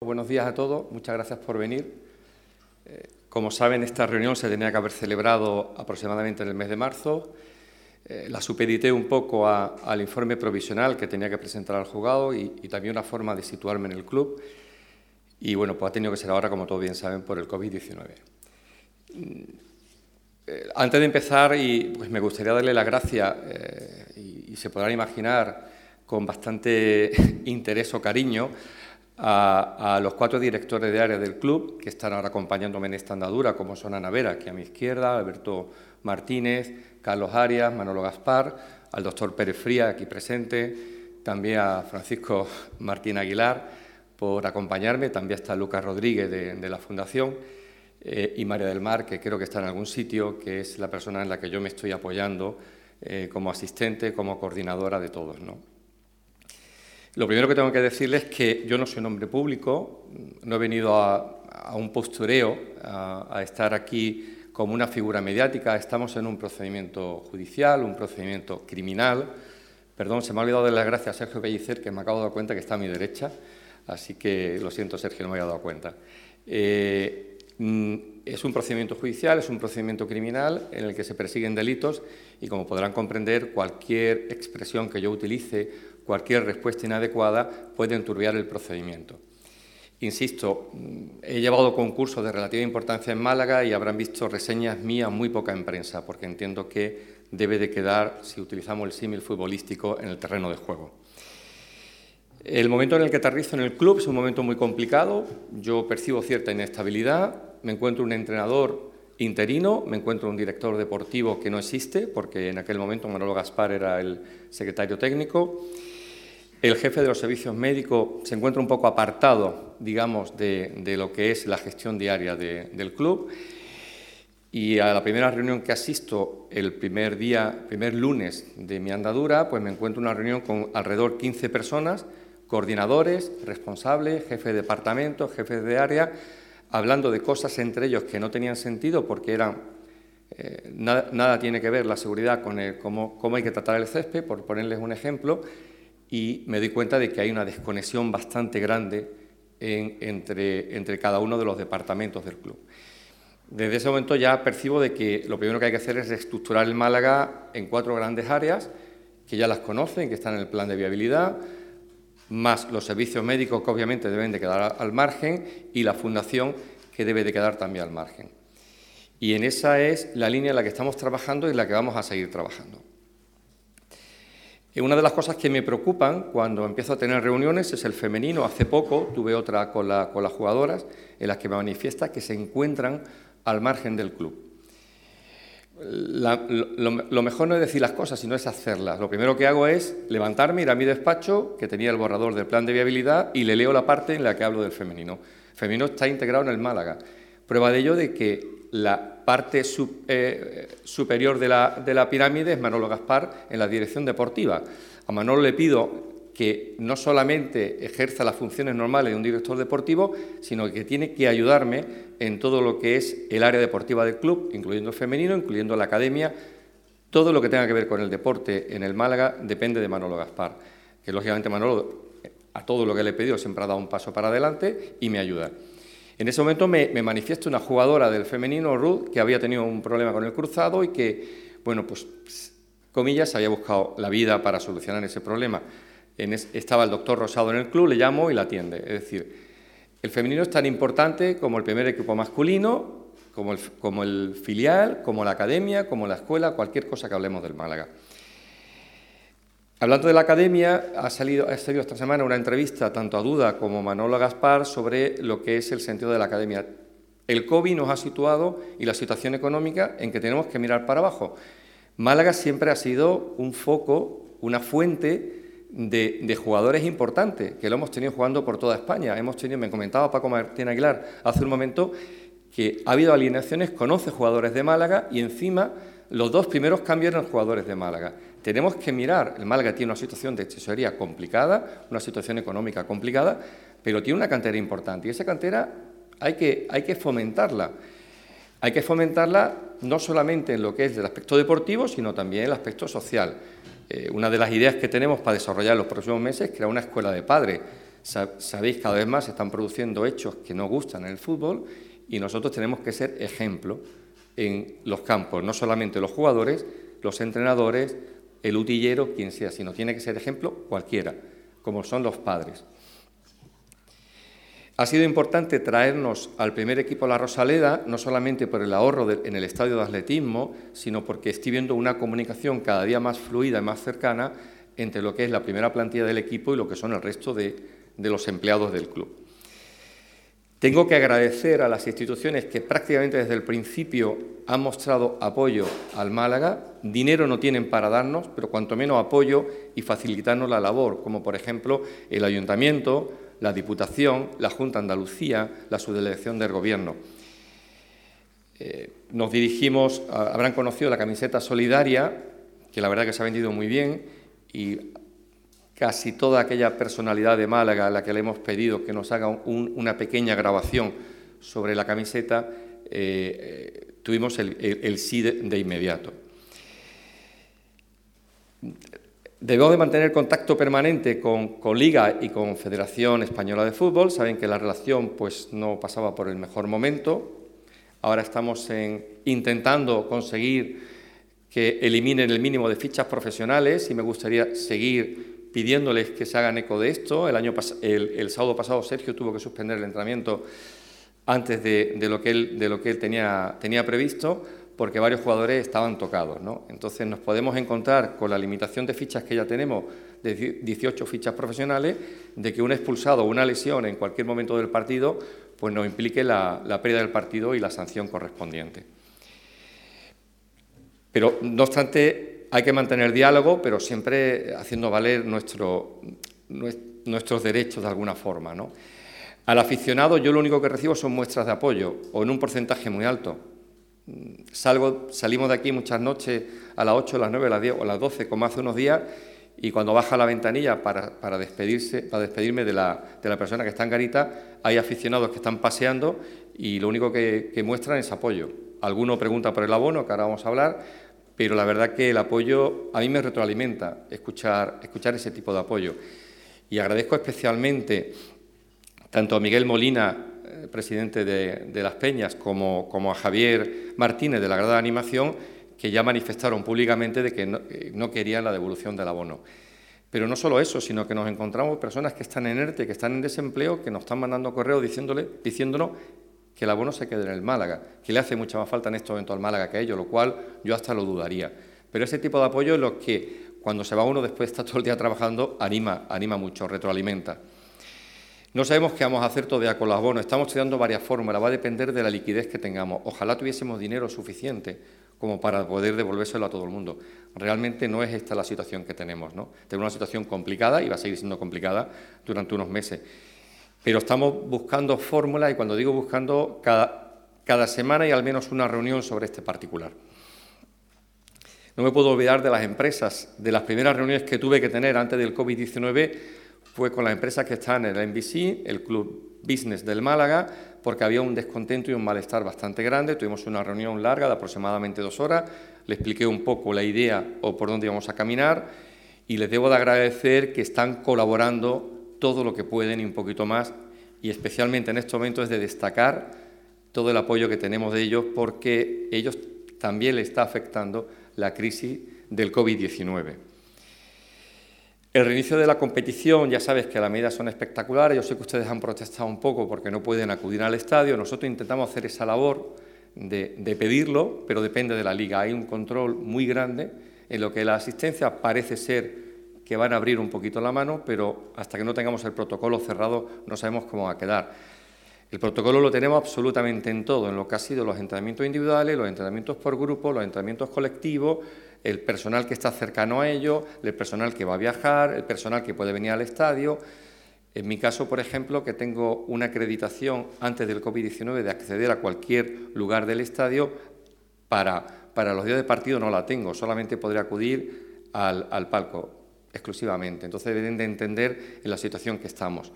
Buenos días a todos, muchas gracias por venir. Eh, como saben, esta reunión se tenía que haber celebrado aproximadamente en el mes de marzo. Eh, la supedité un poco al informe provisional que tenía que presentar al juzgado y, también una forma de situarme en el club. Y bueno, pues ha tenido que ser ahora, como todos bien saben, por el COVID-19. Mm, eh, antes de empezar, y, pues me gustaría darle las gracias, y, y se podrán imaginar con bastante interés o cariño, a, los cuatro directores de área del club que están ahora acompañándome en esta andadura, como son Ana Vera, aquí a mi izquierda, Alberto Martínez, Carlos Arias, Manolo Gaspar, al doctor Pérez Fría, aquí presente, también a Francisco Martín Aguilar por acompañarme, también está Lucas Rodríguez de, la Fundación eh, y María del Mar, que creo que está en algún sitio, que es la persona en la que yo me estoy apoyando eh, como asistente, como coordinadora de todos. ¿no? Lo primero que tengo que decirles es que yo no soy un hombre público, no he venido a, un postureo, a, estar aquí como una figura mediática, estamos en un procedimiento judicial, un procedimiento criminal. Perdón, se me ha olvidado de las gracias a Sergio Pellicer, que me acabo de dar cuenta que está a mi derecha, así que lo siento, Sergio, no me había dado cuenta. Eh, mm, es un procedimiento judicial, es un procedimiento criminal en el que se persiguen delitos y, como podrán comprender, cualquier expresión que yo utilice cualquier respuesta inadecuada puede enturbiar el procedimiento. Insisto, he llevado concursos de relativa importancia en Málaga y habrán visto reseñas mías muy poca en prensa, porque entiendo que debe de quedar, si utilizamos el símil futbolístico, en el terreno de juego. El momento en el que aterrizo en el club es un momento muy complicado, yo percibo cierta inestabilidad, me encuentro un entrenador interino, me encuentro un director deportivo que no existe, porque en aquel momento Manolo Gaspar era el secretario técnico, el jefe de los servicios médicos se encuentra un poco apartado, digamos, de, lo que es la gestión diaria del club. Y a la primera reunión que asisto, el primer día, primer lunes de mi andadura, pues me encuentro una reunión con alrededor 15 personas, coordinadores, responsables, jefes de departamento, jefes de área, hablando de cosas entre ellos que no tenían sentido porque eran eh, nada, tiene que ver la seguridad con cómo, cómo hay que tratar el césped, por ponerles un ejemplo, y me doy cuenta de que hay una desconexión bastante grande entre, entre cada uno de los departamentos del club. Desde ese momento ya percibo de que lo primero que hay que hacer es estructurar el Málaga en cuatro grandes áreas, que ya las conocen, que están en el plan de viabilidad, más los servicios médicos que obviamente deben de quedar al margen y la fundación que debe de quedar también al margen. Y en esa es la línea en la que estamos trabajando y en la que vamos a seguir trabajando. Una de las cosas que me preocupan cuando empiezo a tener reuniones es el femenino. Hace poco tuve otra con, las jugadoras en las que me manifiesta que se encuentran al margen del club. lo, mejor no es decir las cosas, sino es hacerlas. Lo primero que hago es levantarme, ir a mi despacho, que tenía el borrador del plan de viabilidad, y le leo la parte en la que hablo del femenino. El femenino está integrado en el Málaga. Prueba de ello de que la parte eh, superior de la, pirámide es Manolo Gaspar en la dirección deportiva. A Manolo le pido que no solamente ejerza las funciones normales de un director deportivo, sino que tiene que ayudarme en todo lo que es el área deportiva del club, incluyendo el femenino, incluyendo la academia. Todo lo que tenga que ver con el deporte en el Málaga depende de Manolo Gaspar, que lógicamente Manolo a todo lo que le he pedido siempre ha dado un paso para adelante y me ayuda. En ese momento me, manifiesta una jugadora del femenino, Ruth, que había tenido un problema con el cruzado y que, bueno, pues, comillas, había buscado la vida para solucionar ese problema. estaba el doctor Rosado en el club, le llamo y la atiende. Es decir, el femenino es tan importante como el primer equipo masculino, como el filial, como la academia, como la escuela, cualquier cosa que hablemos del Málaga. Hablando de la academia, ha salido, ha salido esta semana una entrevista tanto a Duda como a Manolo Gaspar sobre lo que es el sentido de la academia. El COVID nos ha situado y la situación económica en que tenemos que mirar para abajo. Málaga siempre ha sido un foco, una fuente de, jugadores importantes, que lo hemos tenido jugando por toda España. Hemos tenido, me comentaba Paco Martín Aguilar hace un momento, que ha habido alineaciones con 11 jugadores de Málaga y encima los dos primeros cambios eran jugadores de Málaga. Tenemos que mirar, el Málaga tiene una situación de tesorería complicada, una situación económica complicada, pero tiene una cantera importante y esa cantera hay que, hay que fomentarla. Hay que fomentarla no solamente en lo que es el aspecto deportivo, sino también en el aspecto social. Eh, una de las ideas que tenemos para desarrollar en los próximos meses es crear una escuela de padres. Sabéis, cada vez más se están produciendo hechos que no gustan en el fútbol y nosotros tenemos que ser ejemplo en los campos, no solamente los jugadores, los entrenadores, el utillero, quien sea, sino tiene que ser ejemplo cualquiera, como son los padres. Ha sido importante traernos al primer equipo La Rosaleda, no solamente por el ahorro en el estadio de atletismo, sino porque estoy viendo una comunicación cada día más fluida y más cercana entre lo que es la primera plantilla del equipo y lo que son el resto de, de los empleados del club. Tengo que agradecer a las instituciones que prácticamente desde el principio han mostrado apoyo al Málaga. Dinero no tienen para darnos, pero cuanto menos apoyo y facilitarnos la labor, como por ejemplo el Ayuntamiento, la Diputación, la Junta Andalucía, la Subdelegación del Gobierno. Eh, nos dirigimos, habrán conocido la camiseta solidaria, que la verdad que se ha vendido muy bien, y casi toda aquella personalidad de Málaga a la que le hemos pedido que nos haga una pequeña grabación sobre la camiseta, eh, eh, tuvimos el, sí de inmediato. Debemos de mantener contacto permanente con, Liga y con Federación Española de Fútbol. Saben que la relación pues, no pasaba por el mejor momento. Ahora estamos intentando conseguir que eliminen el mínimo de fichas profesionales y me gustaría seguir pidiéndoles que se hagan eco de esto. El, año el, sábado pasado Sergio tuvo que suspender el entrenamiento antes de, lo que él, de lo que él tenía, tenía previsto porque varios jugadores estaban tocados. ¿no? Entonces nos podemos encontrar con la limitación de fichas que ya tenemos, de 18 fichas profesionales, de que un expulsado o una lesión en cualquier momento del partido pues nos implique la, pérdida del partido y la sanción correspondiente. Pero, no obstante, hay que mantener diálogo, pero siempre haciendo valer nuestro, nuestros derechos de alguna forma. ¿no? Al aficionado yo lo único que recibo son muestras de apoyo, o en un porcentaje muy alto. Salgo, salimos de aquí muchas noches a las 8, a las 9, a las 10 o a las 12, como hace unos días, y cuando baja la ventanilla para, despedirse, para despedirme de la, persona que está en Garita, hay aficionados que están paseando y lo único que, muestran es apoyo. Alguno pregunta por el abono, que ahora vamos a hablar, pero la verdad que el apoyo a mí me retroalimenta escuchar, ese tipo de apoyo. Y agradezco especialmente tanto a Miguel Molina, eh, presidente de, Las Peñas, como, a Javier Martínez de la Grada de Animación, que ya manifestaron públicamente de que no, querían la devolución del abono. Pero no solo eso, sino que nos encontramos personas que están en ERTE, que están en desempleo, que nos están mandando correos diciéndole, diciéndonos que el abono se quede en el Málaga, que le hace mucha más falta en este momento al Málaga que a ellos, lo cual yo hasta lo dudaría. Pero ese tipo de apoyo es lo que, cuando se va uno después de estar todo el día trabajando, anima, anima mucho, retroalimenta. No sabemos qué vamos a hacer todavía con los bonos. Estamos estudiando varias fórmulas. Va a depender de la liquidez que tengamos. Ojalá tuviésemos dinero suficiente como para poder devolvérselo a todo el mundo. Realmente no es esta la situación que tenemos. ¿no? Tenemos una situación complicada y va a seguir siendo complicada durante unos meses. Pero estamos buscando fórmulas y cuando digo buscando, cada, cada semana hay al menos una reunión sobre este particular. No me puedo olvidar de las empresas, de las primeras reuniones que tuve que tener antes del COVID-19 fue con las empresas que están en el NBC, el Club Business del Málaga, porque había un descontento y un malestar bastante grande. Tuvimos una reunión larga de aproximadamente dos horas, le expliqué un poco la idea o por dónde íbamos a caminar y les debo de agradecer que están colaborando todo lo que pueden y un poquito más y especialmente en este momento es de destacar todo el apoyo que tenemos de ellos porque ellos también le está afectando la crisis del COVID-19. El reinicio de la competición, ya sabes que las medidas son espectaculares, yo sé que ustedes han protestado un poco porque no pueden acudir al estadio, nosotros intentamos hacer esa labor de, pedirlo, pero depende de la liga. Hay un control muy grande en lo que la asistencia parece ser que van a abrir un poquito la mano, pero hasta que no tengamos el protocolo cerrado no sabemos cómo va a quedar. El protocolo lo tenemos absolutamente en todo, en lo que ha sido los entrenamientos individuales, los entrenamientos por grupo, los entrenamientos colectivos, el personal que está cercano a ello, el personal que va a viajar, el personal que puede venir al estadio. En mi caso, por ejemplo, que tengo una acreditación antes del COVID-19 de acceder a cualquier lugar del estadio, para, para los días de partido no la tengo, solamente podré acudir al, al palco exclusivamente. Entonces deben de entender en la situación que estamos.